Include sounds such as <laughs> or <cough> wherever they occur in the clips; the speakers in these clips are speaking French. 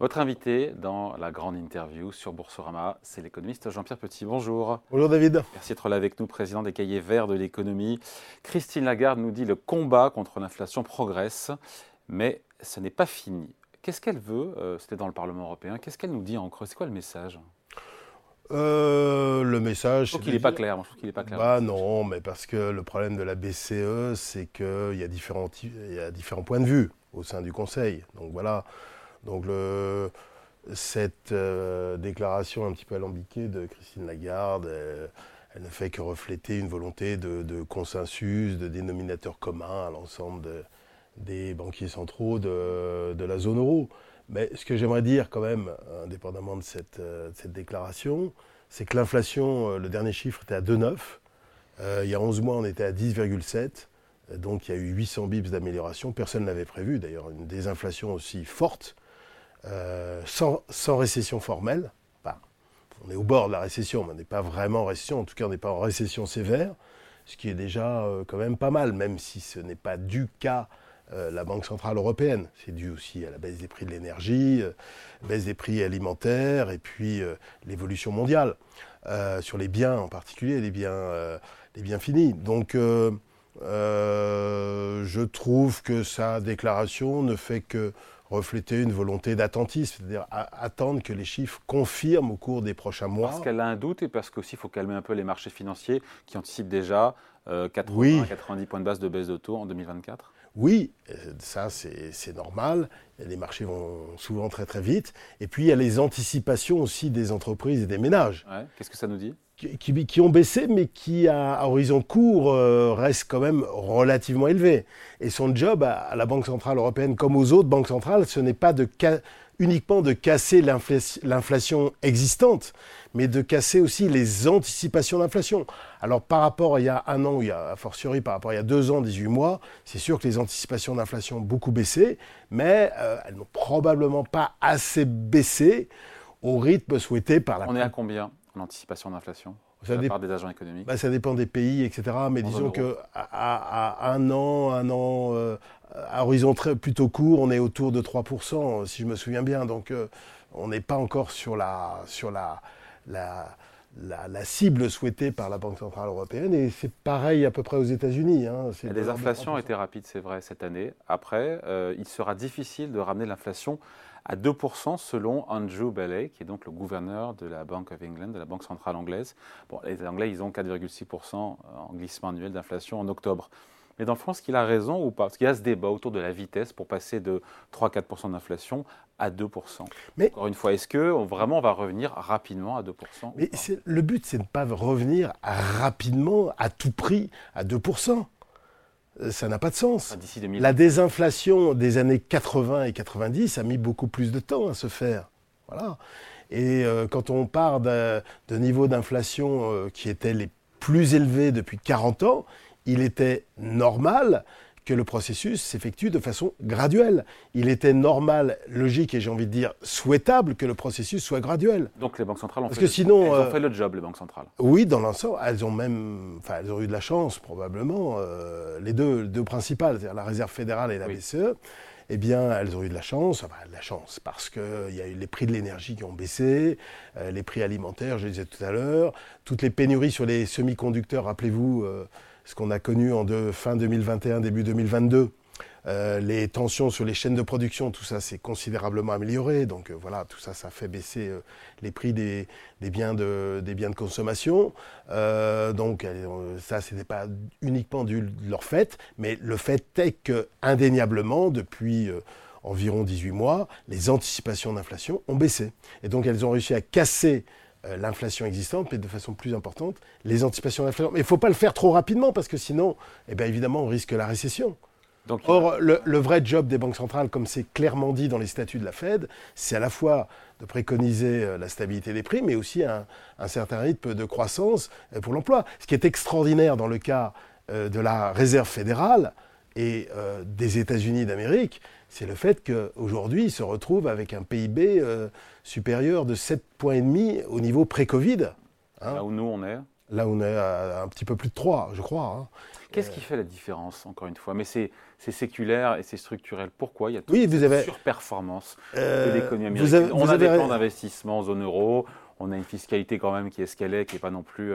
Votre invité dans la grande interview sur Boursorama, c'est l'économiste Jean-Pierre Petit. Bonjour. Bonjour David. Merci d'être là avec nous, président des cahiers verts de l'économie. Christine Lagarde nous dit le combat contre l'inflation progresse, mais ce n'est pas fini. Qu'est-ce qu'elle veut euh, C'était dans le Parlement européen. Qu'est-ce qu'elle nous dit en creux? C'est quoi le message? Euh, le message. Je trouve qu'il n'est pas clair. Je trouve qu'il est pas clair. Bah non, mais parce que le problème de la BCE, c'est qu'il y, a différents, il y a différents points de vue au sein du Conseil. Donc voilà. Donc cette euh, déclaration un petit peu alambiquée de Christine Lagarde, elle, ne fait que refléter une volonté de, consensus, de dénominateur commun à l'ensemble des banquiers centraux de, la zone euro. Mais ce que j'aimerais dire quand même, indépendamment de cette, euh, déclaration, c'est que l'inflation, euh, le dernier chiffre était à 2,9. il y a 11 mois, on était à 10,7. Donc il y a eu 800 bips d'amélioration. Personne ne l'avait prévu d'ailleurs, une désinflation aussi forte. Euh, sans, récession formelle. on est au bord de la récession, mais on n'est pas vraiment en récession. En tout cas, on n'est pas en récession sévère, ce qui est déjà euh, quand même pas mal, même si ce n'est pas dû qu'à euh, la Banque Centrale Européenne. C'est dû aussi à la baisse des prix de l'énergie, baisse des prix alimentaires et puis l'évolution mondiale, sur les biens en particulier, les biens, les biens finis. Donc, je trouve que sa déclaration ne fait que refléter une volonté d'attentisme, c'est-à-dire attendre que les chiffres confirment au cours des prochains mois. Parce qu'elle a un doute et parce qu'aussi il faut calmer un peu les marchés financiers qui anticipent déjà 80 90 points de base de baisse de taux en 2024 oui, euh, ça c'est normal. Les marchés vont souvent très très vite. Et puis il y a les anticipations aussi des entreprises et des ménages. Qu'est-ce que ça nous dit? Qui, ont baissé, mais qui, à, horizon court, euh, restent quand même relativement élevés. Et son job à, la Banque Centrale Européenne, comme aux autres banques centrales, ce n'est pas de uniquement de casser l'inflation existante, mais de casser aussi les anticipations d'inflation. Alors par rapport à il y a un an, il y a, a fortiori par rapport à il y a deux ans, 18 mois, c'est sûr que les anticipations d'inflation ont beaucoup baissé, mais euh, elles n'ont probablement pas assez baissé au rythme souhaité par la... On est à combien? L'anticipation d'inflation ça de part des agents économiques bah, Ça dépend des pays, etc. Mais disons qu'à à, un an, un an, euh, à horizon très, plutôt court, on est autour de 3%, si je me souviens bien. Donc euh, on n'est pas encore sur la, sur la, la, la, cible souhaitée par la Banque Centrale Européenne. Et c'est pareil à peu près aux États-Unis. Hein. Les inflations ont été rapides, c'est vrai, cette année. Après, euh, il sera difficile de ramener l'inflation à 2% selon Andrew Bailey, qui est donc le gouverneur de la Bank of England, de la Banque centrale anglaise. Bon, les Anglais, ils ont 4,6% en glissement annuel d'inflation en octobre. Mais dans le fond, est-ce qu'il a raison ou pas? Parce qu'il y a ce débat autour de la vitesse pour passer de 3-4% d'inflation à 2%. Mais Encore une fois, est-ce que vraiment on va revenir rapidement à 2% Mais le but, c'est de ne pas revenir rapidement, à tout prix, à 2% ça n'a pas de sens. La désinflation des années 80 et 90 a mis beaucoup plus de temps à se faire. Voilà. Et euh, quand on part de, niveaux d'inflation euh, qui étaient les plus élevés depuis 40 ans, il était normal que le processus s'effectue de façon graduelle. Il était normal, logique et j'ai envie de dire souhaitable que le processus soit graduel. Donc les banques centrales ont, fait, que le, sinon, elles ont euh, fait le job, les banques centrales. Oui, dans l'ensemble, elles ont même, enfin, elles ont eu de la chance probablement, euh, les deux, deux principales, c'est-à-dire la Réserve fédérale et la BCE. Eh bien, elles ont eu de la chance, enfin, de la chance, parce qu'il y a eu les prix de l'énergie qui ont baissé, euh, les prix alimentaires, je le disais tout à l'heure, toutes les pénuries sur les semi-conducteurs, rappelez-vous, ce qu'on a connu en fin 2021, début 2022. Euh, les tensions sur les chaînes de production, tout ça s'est considérablement amélioré. Donc euh, voilà, tout ça, ça fait baisser euh, les prix des, biens de, consommation. donc ça, ce n'était pas uniquement de leur fait, mais le fait est que indéniablement, depuis environ 18 mois, les anticipations d'inflation ont baissé. Et donc elles ont réussi à casser l'inflation existante, mais de façon plus importante, les anticipations d'inflation. Mais il ne faut pas le faire trop rapidement, parce que sinon, eh bien, évidemment, on risque la récession. Donc, Or, le, vrai job des banques centrales, comme c'est clairement dit dans les statuts de la Fed, c'est à la fois de préconiser euh, la stabilité des prix, mais aussi un, certain rythme de croissance euh, pour l'emploi. Ce qui est extraordinaire dans le cas de la Réserve fédérale et des États-Unis d'Amérique, c'est le fait qu'aujourd'hui, ils se retrouvent avec un PIB euh, supérieur de 7,5 points au niveau pré-Covid. Hein. Là où nous, on est Là où on est à un petit peu plus de 3, je crois. Hein. Qu'est-ce qui fait la différence, encore une fois? Mais c'est séculaire et c'est structurel. Pourquoi il y a toute oui, avez... surperformance de l'économie américaine? On a des plans d'investissement en zone euro, on a une fiscalité quand même qui est ce qu'elle est, qui n'est pas non plus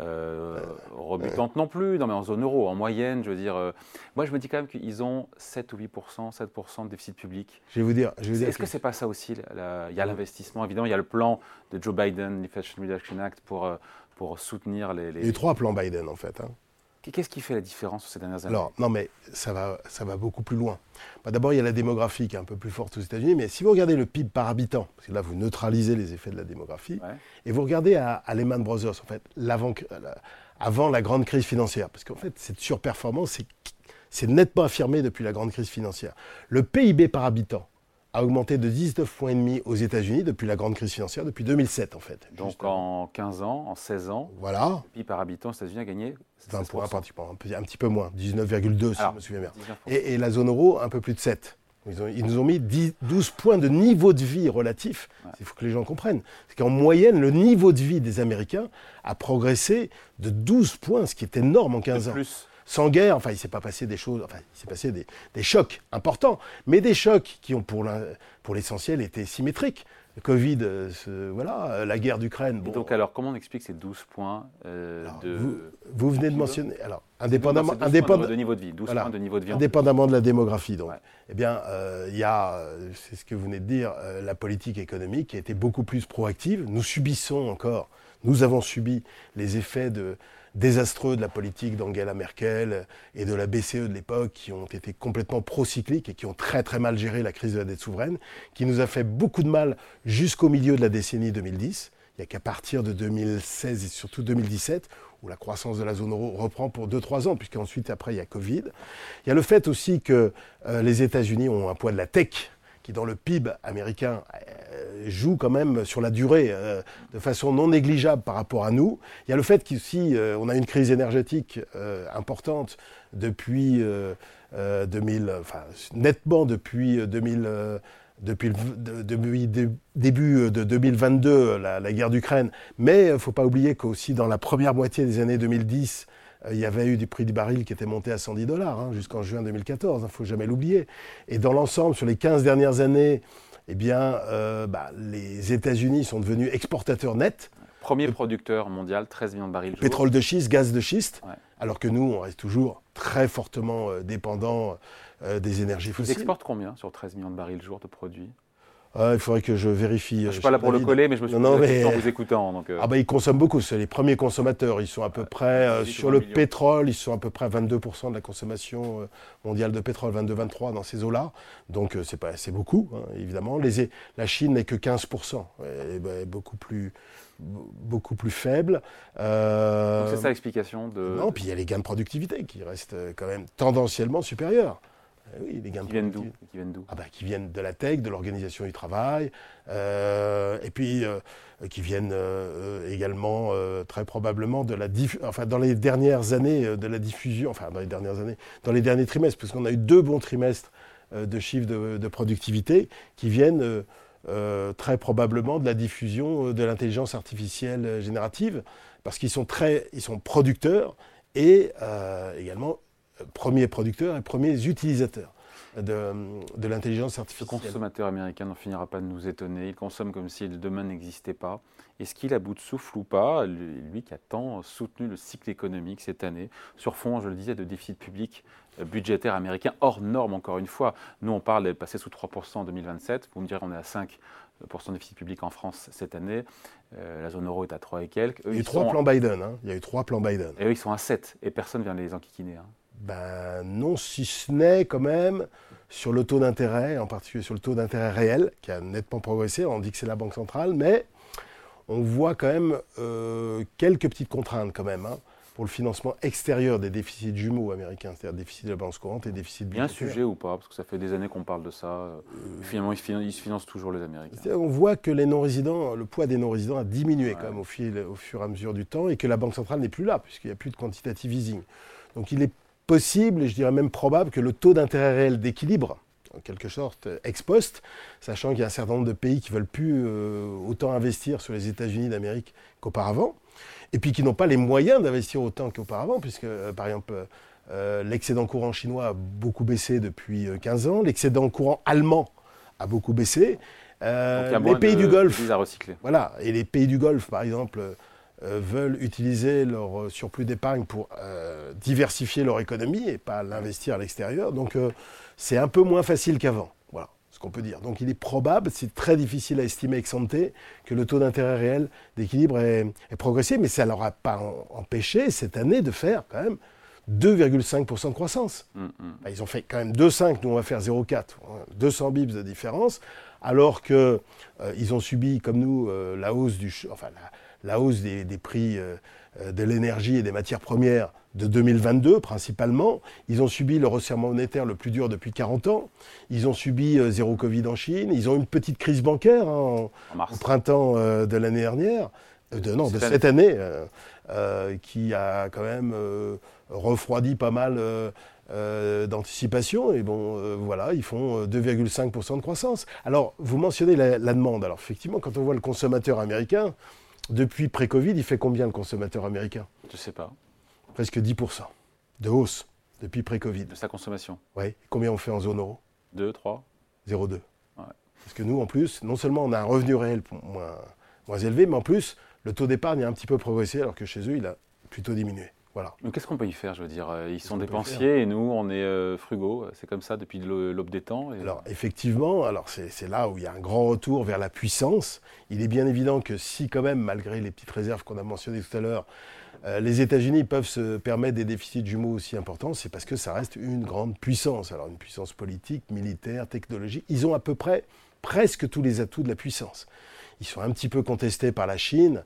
euh, rebutante non plus, non mais en zone euro, en moyenne, je veux dire. Euh, moi, je me dis quand même qu'ils ont 7 ou 8 7 de déficit public. Je vais vous dire. Est-ce que c'est pas ça aussi Il y a l'investissement, évidemment, il y a le plan de Joe Biden, l'Inflation Reduction Act, pour, euh, pour soutenir les, a trois plans Biden, en fait. Hein. Qu'est-ce qui fait la différence ces dernières années? Alors, non, mais ça va, ça va beaucoup plus loin. Bah, d'abord, il y a la démographie qui est un peu plus forte aux États-Unis, mais si vous regardez le PIB par habitant, parce que là, vous neutralisez les effets de la démographie, et vous regardez à, Lehman Brothers, en fait, avant la grande crise financière, parce qu'en fait, cette surperformance, c'est nettement affirmé depuis la grande crise financière. Le PIB par habitant a augmenté de 19 points et demi aux États-Unis depuis la grande crise financière, depuis 2007 en fait. Donc en 15 ans, en 16 ans, voilà. le PIB par habitant aux États-Unis a gagné 20 points pratiquement, un, petit peu moins, 19,2 si je me souviens bien. Et, la zone euro, un peu plus de 7. Ils, nous ont mis 12 points de niveau de vie relatif. Il faut que les gens comprennent. C'est qu'en moyenne, le niveau de vie des Américains a progressé de 12 points, ce qui est énorme en 15 ans. Plus sans guerre. Enfin, il s'est pas passé des choses, enfin, il s'est passé des, chocs importants, mais des chocs qui ont pour l'essentiel été symétriques. Le Covid, euh, voilà, euh, la guerre d'Ukraine. donc alors, comment on explique ces 12 points euh, de... Vous, venez de mentionner, alors, indépendamment, de niveau de vie, 12 points de niveau de vie. Indépendamment de la démographie, donc. Eh bien, il y a, c'est ce que vous venez de dire, la politique économique qui a été beaucoup plus proactive. Nous subissons encore, nous avons subi les effets de, désastreux de la politique d'Angela Merkel et de la BCE de l'époque qui ont été complètement procycliques et qui ont très très mal géré la crise de la dette souveraine, qui nous a fait beaucoup de mal jusqu'au milieu de la décennie 2010. Il n'y a qu'à partir de 2016 et surtout 2017 où la croissance de la zone euro reprend pour 2-3 ans, puisqu'ensuite, après, il y a Covid. Il y a le fait aussi que euh, les États-Unis ont un poids de la tech qui dans le PIB américain euh, joue quand même sur la durée euh, de façon non négligeable par rapport à nous. Il y a le fait qu'ici, euh, on a une crise énergétique importante depuis 2000, enfin nettement depuis 2000. depuis, début de 2022, la, la guerre d'Ukraine. Mais il ne faut pas oublier qu'aussi dans la première moitié des années 2010, euh, il y avait eu des prix du baril qui étaient montés à 110 dollars hein, jusqu'en juin 2014, il ne faut jamais l'oublier. Et dans l'ensemble, sur les 15 dernières années, eh bien, euh, bah, les États-Unis sont devenus exportateurs nets. Premier producteur mondial, 13 millions de barils. Pétrole de schiste, gaz de schiste, alors que nous, on reste toujours très fortement euh, dépendants des énergies fossiles. Ils exportent combien sur 13 millions de barils jour de produits? Ah, il faudrait que je vérifie. Je ne suis pas là pour le coller, mais je me suis non, en vous écoutant. Donc, euh. Ah bah, ils consomment beaucoup, c'est les premiers consommateurs. Ils sont à peu près, euh, sur le pétrole, ils sont à peu près à 22% de la consommation euh, mondiale de pétrole, 22-23 dans ces eaux-là. Donc c'est, pas, c'est beaucoup, hein, évidemment. Les, la Chine n'est que 15%, et, bah, beaucoup plus beaucoup plus faible. Donc c'est ça l'explication de... Non, puis il y a les gains de productivité qui restent quand même tendanciellement supérieurs. Eh oui, les gains qui viennent d'où Qui viennent d'où ah bah, Qui viennent de la tech, de l'organisation du travail, euh, et puis euh, qui viennent euh, également très probablement de la enfin dans les dernières années de la diffusion, enfin dans les dernières années, dans les derniers trimestres, parce qu'on a eu deux bons trimestres de chiffres de, de, productivité qui viennent très probablement de la diffusion de l'intelligence artificielle générative, parce qu'ils sont très, ils sont producteurs et également premiers producteurs et premiers utilisateurs de, de l'intelligence artificielle. Le consommateur américain n'en finira pas de nous étonner. Il consomme comme si le demain n'existait pas. Est-ce qu'il a bout de souffle ou pas, lui qui a tant soutenu le cycle économique cette année, sur fond, je le disais, de déficit public euh, budgétaire américain, hors norme encore une fois. Nous, on parle de passer sous 3% en 2027. Vous me direz, on est à 5 de déficit public en France cette année. Euh, la zone euro est à 3 et quelques. il y a eu trois plans Biden. Hein. Il y a eu trois plans Biden. Et eux, ils sont à 7 et personne ne vient les enquiquiner. Hein. Ben non, si ce n'est quand même sur le taux d'intérêt, en particulier sur le taux d'intérêt réel, qui a nettement progressé. On dit que c'est la Banque centrale, mais on voit quand même euh, quelques petites contraintes quand même. Hein, pour le financement extérieur des déficits jumeaux américains, c'est-à-dire déficit de la balance courante et déficit Il y a un sujet ou pas Parce que ça fait des années qu'on parle de ça. Euh, finalement, ils, se financent toujours les Américains. On voit que les non-résidents, le poids des non-résidents a diminué quand même au, fil, au fur et à mesure du temps et que la Banque centrale n'est plus là, puisqu'il n'y a plus de quantitative easing. Donc il est possible, et je dirais même probable, que le taux d'intérêt réel d'équilibre, en quelque sorte ex post, sachant qu'il y a un certain nombre de pays qui veulent plus euh, autant investir sur les États-Unis d'Amérique qu'auparavant, et puis qui n'ont pas les moyens d'investir autant qu'auparavant, puisque, par exemple, l'excédent courant chinois a beaucoup baissé depuis 15 ans, l'excédent courant allemand a beaucoup baissé. les pays du Golfe, à recycler. voilà, et les pays du Golfe, par exemple, euh, veulent utiliser leur euh, surplus d'épargne pour euh, diversifier leur économie et pas l'investir à l'extérieur. Donc c'est un peu moins facile qu'avant. Voilà ce qu'on peut dire. Donc il est probable, c'est très difficile à estimer ex ante, que le taux d'intérêt réel d'équilibre est, progressé, mais ça ne leur a pas empêché cette année de faire quand même 2,5% de croissance. Mm, mm. Ils ont fait quand même 2,5, nous on va faire 0,4, 200 bips de différence, alors qu'ils ils ont subi, comme nous, la hausse du... Enfin, la, la hausse des, prix euh, euh, de l'énergie et des matières premières de 2022 principalement. Ils ont subi le resserrement monétaire le plus dur depuis 40 ans. Ils ont subi euh, zéro Covid en Chine. Ils ont une petite crise bancaire hein, au printemps de l'année dernière, de, non, de cette année, qui a quand même refroidi pas mal d'anticipation. Et bon, voilà, ils font 2,5% de croissance. Alors, vous mentionnez la, la demande. Alors, effectivement, quand on voit le consommateur américain, depuis pré-Covid, il fait combien le consommateur américain Je ne sais pas. Presque 10% de hausse depuis pré-Covid. De sa consommation Oui. Combien on fait en zone euro? 2, 3 0,2. Parce que nous, en plus, non seulement on a un revenu réel moins, moins élevé, mais en plus, le taux d'épargne a un petit peu progressé, alors que chez eux, il a plutôt diminué. Mais qu'est-ce qu'on peut y faire Je veux dire, euh, ils sont dépensiers et nous, on est euh, frugaux. C'est comme ça depuis l'aube des temps. Alors effectivement, alors c'est là où il y a un grand retour vers la puissance. Il est bien évident que si quand même, malgré les petites réserves qu'on a mentionnées tout à l'heure, euh, les États-Unis peuvent se permettre des déficits jumeaux aussi importants, c'est parce que ça reste une grande puissance. Alors une puissance politique, militaire, technologique. Ils ont à peu près presque tous les atouts de la puissance. Ils sont un petit peu contestés par la Chine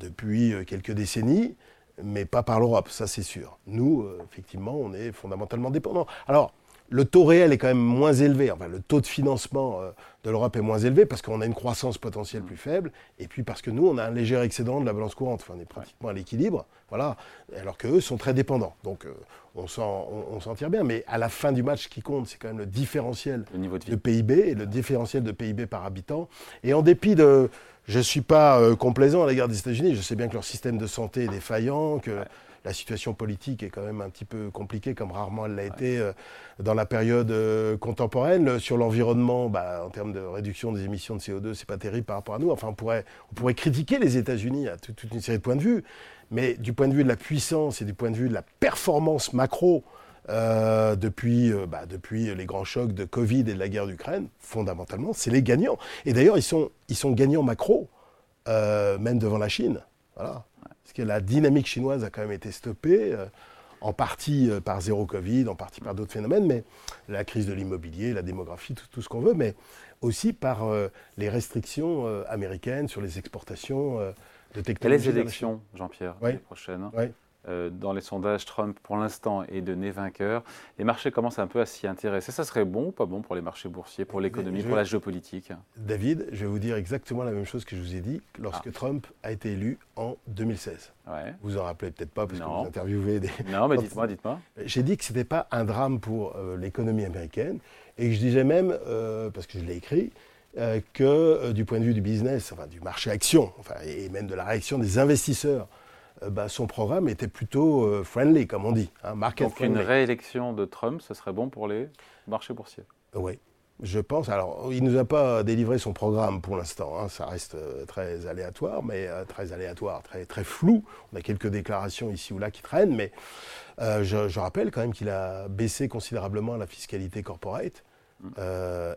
depuis quelques décennies mais pas par l'Europe, ça c'est sûr. Nous, euh, effectivement, on est fondamentalement dépendants. Alors, le taux réel est quand même moins élevé, enfin le taux de financement euh, de l'Europe est moins élevé parce qu'on a une croissance potentielle plus faible, et puis parce que nous, on a un léger excédent de la balance courante, enfin, on est pratiquement à l'équilibre, voilà, alors qu'eux sont très dépendants. Donc euh, on s'en tire bien, mais à la fin du match, ce qui compte, c'est quand même le différentiel de, PIB, et le différentiel de PIB par habitant. Et en dépit de... Je ne suis pas euh, complaisant à l'égard des États-Unis, je sais bien que leur système de santé est défaillant, que la situation politique est quand même un petit peu compliquée, comme rarement elle l'a été euh, dans la période euh, contemporaine. Sur l'environnement, bah, en termes de réduction des émissions de CO2, c'est pas terrible par rapport à nous. Enfin, on pourrait, on pourrait critiquer les États-Unis à toute, une série de points de vue, mais du point de vue de la puissance et du point de vue de la performance macro, euh, depuis, bah, depuis les grands chocs de Covid et de la guerre d'Ukraine, fondamentalement, c'est les gagnants. Et d'ailleurs, ils sont, ils sont gagnants macro, même devant la Chine. Voilà parce que la dynamique chinoise a quand même été stoppée, euh, en partie euh, par zéro Covid, en partie par d'autres phénomènes, mais la crise de l'immobilier, la démographie, tout, ce qu'on veut, mais aussi par euh, les restrictions américaines sur les exportations de technologies. Et les élections, Jean-Pierre, les prochaines. Euh, dans les sondages, Trump, pour l'instant, est donné vainqueur. Les marchés commencent un peu à s'y intéresser. Ça serait bon ou pas bon pour les marchés boursiers, pour l'économie, pour la géopolitique? David, je vais vous dire exactement la même chose que je vous ai dit lorsque ah. Trump a été élu en 2016. Ouais. Vous en rappelez peut-être pas parce que vous interviewez des... Non, mais <laughs> dites-moi, dites-moi. J'ai dit que ce n'était pas un drame pour euh, l'économie américaine et que je disais même, euh, parce que je l'ai écrit, que du point de vue du business, enfin du marché action, enfin, et même de la réaction des investisseurs euh, bah, son programme était plutôt euh, friendly, comme on dit. Hein, Donc une réélection de Trump, ce serait bon pour les marchés boursiers? Oui, je pense. Alors, il ne nous a pas délivré son programme pour l'instant. Hein. ça reste euh, très aléatoire, mais très aléatoire, très, très flou. On a quelques déclarations ici ou là qui traînent, mais je, rappelle quand même qu'il a baissé considérablement la fiscalité corporate. Mm.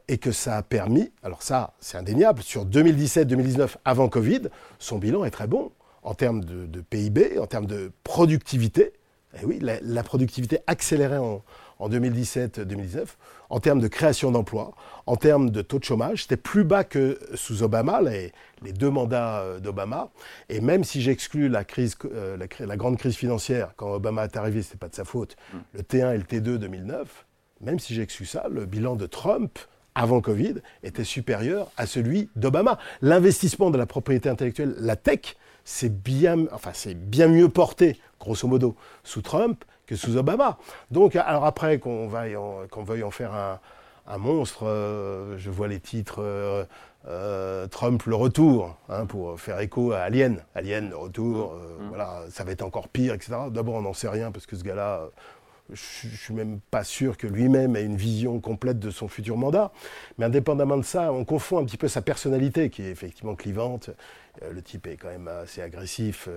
et que ça a permis, alors ça c'est indéniable, sur 2017-2019 avant Covid, son bilan est très bon en termes de, PIB, en termes de productivité. Et eh oui, la, productivité accélérait en, 2017-2019, en termes de création d'emplois, en termes de taux de chômage. C'était plus bas que sous Obama, les, deux mandats euh, d'Obama. Et même si j'exclus la, crise, euh, la, grande crise financière, quand Obama est arrivé, ce n'était pas de sa faute, mm. le T1 et le T2 2009, même si j'exclus ça, le bilan de Trump avant Covid était supérieur à celui d'Obama. L'investissement de la propriété intellectuelle, la tech, c'est bien, enfin, c'est bien mieux porté, grosso modo, sous Trump que sous Obama. Donc, alors après, qu'on veuille, en, faire un, monstre, euh, je vois les titres euh, Trump le retour, hein, pour faire écho à Alien. Alien, le retour, mmh. voilà, ça va être encore pire, etc. D'abord, on n'en sait rien parce que ce gars-là, je ne suis même pas sûr que lui-même ait une vision complète de son futur mandat. Mais indépendamment de ça, on confond un petit peu sa personnalité, qui est effectivement clivante. Euh, le type est quand même assez agressif,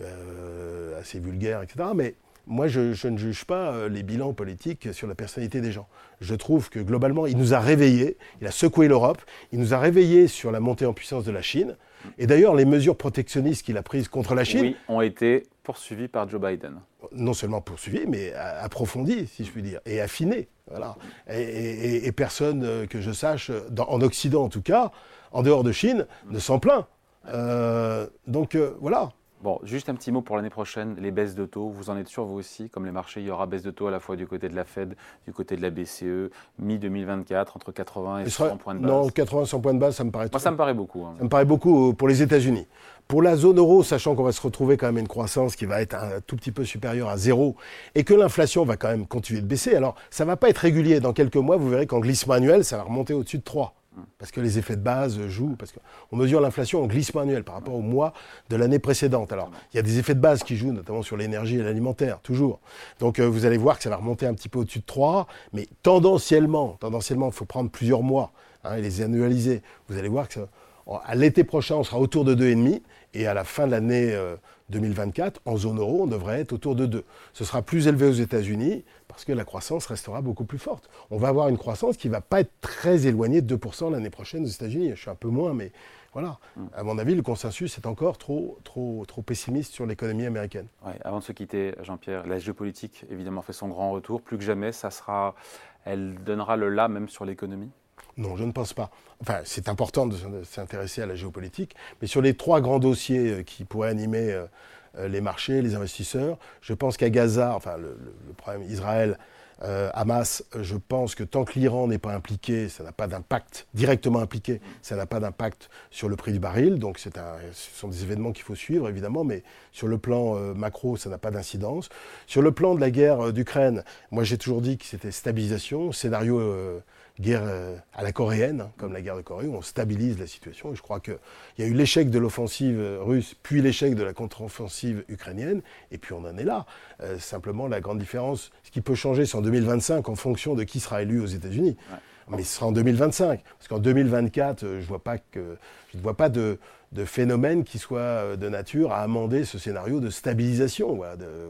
euh, assez vulgaire, etc. Mais moi, je, ne juge pas euh, les bilans politiques sur la personnalité des gens. Je trouve que globalement, il nous a réveillés, il a secoué l'Europe, il nous a réveillés sur la montée en puissance de la Chine. Et d'ailleurs, les mesures protectionnistes qu'il a prises contre la Chine ont été poursuivies par Joe Biden. Non seulement poursuivies, mais approfondies, si je puis dire, et affinées. Voilà. Et, personne euh, que je sache, en Occident en tout cas, en dehors de Chine, ne s'en plaint. Euh, donc euh, voilà, Bon, juste un petit mot pour l'année prochaine, les baisses de taux. Vous en êtes sûr, vous aussi, comme les marchés, il y aura baisse de taux à la fois du côté de la Fed, du côté de la BCE, mi-2024, entre 80 et 100 points de base Non, 80 100 points de base, ça me paraît Moi, ça me paraît beaucoup. Hein. Ça me paraît beaucoup euh, pour les États-Unis. Pour la zone euro, sachant qu'on va se retrouver quand même une croissance qui va être un tout petit peu supérieure à zéro et que l'inflation va quand même continuer de baisser, alors ça ne va pas être régulier. Dans quelques mois, vous verrez qu'en glissement annuel, ça va remonter au-dessus de 3 parce que les effets de base jouent, parce qu'on mesure l'inflation en glissement annuel par rapport au mois de l'année précédente. Alors, il y a des effets de base qui jouent, notamment sur l'énergie et l'alimentaire, toujours. Donc, euh, vous allez voir que ça va remonter un petit peu au-dessus de 3, mais tendanciellement, tendanciellement, il faut prendre plusieurs mois hein, et les annualiser. Vous allez voir que à l'été prochain, on sera autour de 2,5, et à la fin de l'année 2024, euh, en zone euro, on devrait être autour de 2. Ce sera plus élevé aux États-Unis, parce que la croissance restera beaucoup plus forte. On va avoir une croissance qui ne va pas être très éloignée de 2% l'année prochaine aux États-Unis. Je suis un peu moins, mais voilà. Mm. À mon avis, le consensus est encore trop, trop, trop pessimiste sur l'économie américaine. avant de se quitter, Jean-Pierre, la géopolitique, évidemment, fait son grand retour. Plus que jamais, ça sera, elle donnera le là même sur l'économie? Non, je ne pense pas. Enfin, c'est important de s'intéresser à la géopolitique, mais sur les trois grands dossiers euh, qui pourraient animer euh, euh, les marchés, les investisseurs. Je pense qu'à Gaza, enfin le, problème Israël, Hamas, je pense que tant que l'Iran n'est pas impliqué, ça n'a pas d'impact, directement impliqué, ça n'a pas d'impact sur le prix du baril. Donc ce sont des événements qu'il faut suivre, évidemment, mais sur le plan macro, ça n'a pas d'incidence. Sur le plan de la guerre d'Ukraine, moi j'ai toujours dit que c'était stabilisation, scénario guerre euh, à la coréenne, hein, comme la guerre de Corée, où on stabilise la situation. Et je crois qu'il y a eu l'échec de l'offensive russe, puis l'échec de la contre-offensive ukrainienne, et puis on en est là. Euh, simplement, la grande différence, ce qui peut changer, c'est en 2025 en fonction de qui sera élu aux États-Unis. Mais ce sera en 2025. Parce qu'en 2024, euh, je, vois pas que, je ne vois pas de, de phénomène qui soit euh, de nature à amender ce scénario de stabilisation,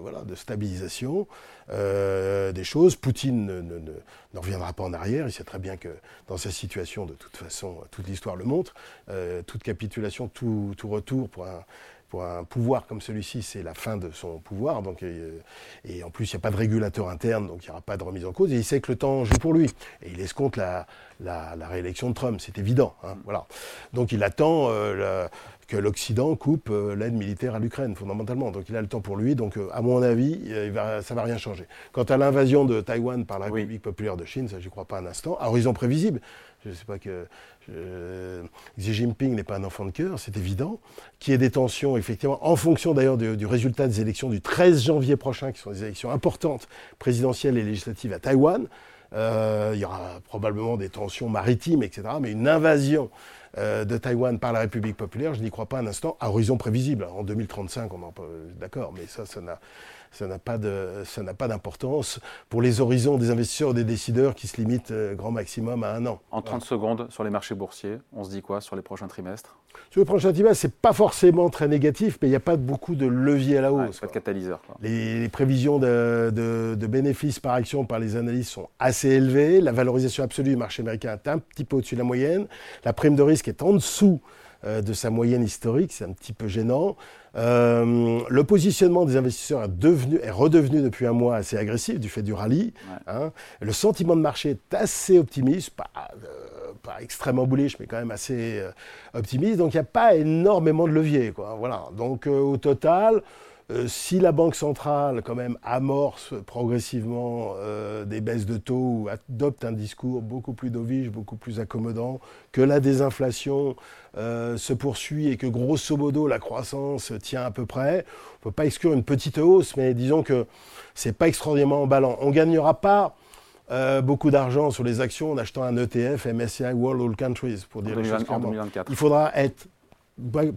voilà, de, stabilisation euh, des choses. Poutine ne, ne, ne, reviendra pas en arrière. Il sait très bien que dans sa situation, de toute façon, toute l'histoire le montre, euh, toute capitulation, tout, tout retour pour un, pour un pouvoir comme celui-ci, c'est la fin de son pouvoir. Donc, et, en plus, il n'y a pas de régulateur interne, donc il n'y aura pas de remise en cause. Et il sait que le temps joue pour lui. Et il escompte la, la, la réélection de Trump, c'est évident. Hein, voilà. Donc il attend euh, que l'Occident coupe euh, l'aide militaire à l'Ukraine, fondamentalement. Donc il a le temps pour lui. Donc, euh, à mon avis, il va, ça ne va rien changer. Quant à l'invasion de Taïwan par la République populaire de Chine, ça, je n'y crois pas un instant. À horizon prévisible. Je ne sais pas que Xi Jinping n'est pas un enfant de cœur, c'est évident. Qu'il y ait des tensions, effectivement, en fonction d'ailleurs du, résultat des élections du 13 janvier prochain, qui sont des élections importantes, présidentielles et législatives à Taïwan. Euh, il y aura probablement des tensions maritimes, etc. Mais une invasion euh, de Taïwan par la République populaire, je n'y crois pas un instant, à horizon prévisible. En 2035, on en d'accord, mais ça, ça n'a pas d'importance pour les horizons des investisseurs, des décideurs qui se limitent euh, grand maximum à un an. En 30 secondes sur les marchés boursiers, on se dit quoi sur les prochains trimestres? Sur les prochains trimestres, c'est pas forcément très négatif, mais il n'y a pas beaucoup de levier à la hausse. pas de catalyseur. Les, prévisions de, de, bénéfices par action par les analystes sont assez élevées. La valorisation absolue du marché américain est un petit peu au-dessus de la moyenne. La prime de risque est en dessous euh, de sa moyenne historique, c'est un petit peu gênant. Euh, le positionnement des investisseurs est, devenu, est redevenu depuis un mois assez agressif du fait du rallye. Hein. Le sentiment de marché est assez optimiste, pas, pas extrêmement bullish, mais quand même assez optimiste. Donc il n'y a pas énormément de levier. Quoi. Voilà. Donc au total, euh, si la Banque centrale, quand même, amorce progressivement euh, des baisses de taux ou adopte un discours beaucoup plus dovish, beaucoup plus accommodant, que la désinflation euh, se poursuit et que grosso modo la croissance tient à peu près, on ne peut pas exclure une petite hausse, mais disons que ce n'est pas extraordinairement emballant. On ne gagnera pas euh, beaucoup d'argent sur les actions en achetant un ETF MSCI World All Countries, pour dire les choses en 2024. Il faudra être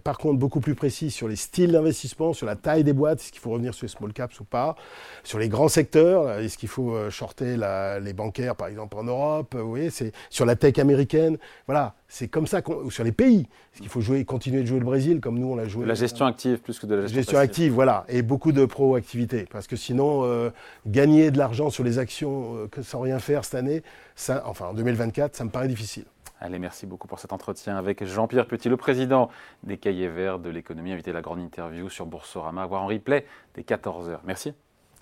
par contre beaucoup plus précis sur les styles d'investissement, sur la taille des boîtes, est-ce qu'il faut revenir sur les small caps ou pas, sur les grands secteurs, est-ce qu'il faut euh, shorter les bancaires par exemple en Europe, vous voyez, c'est sur la tech américaine, voilà, c'est comme ça ou sur les pays, est-ce qu'il faut jouer, continuer de jouer le Brésil comme nous on l'a joué. La gestion active plus que de la gestion, gestion active, voilà, et beaucoup de pro-activité, parce que sinon euh, gagner de l'argent sur les actions euh, sans rien faire cette année, ça, enfin en 2024, ça me paraît difficile. Allez, merci beaucoup pour cet entretien avec Jean-Pierre Petit, le président des Cahiers Verts de l'économie, invité à la grande interview sur Boursorama, à voir en replay dès 14h. Merci.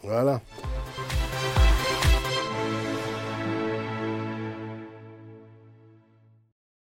Voilà.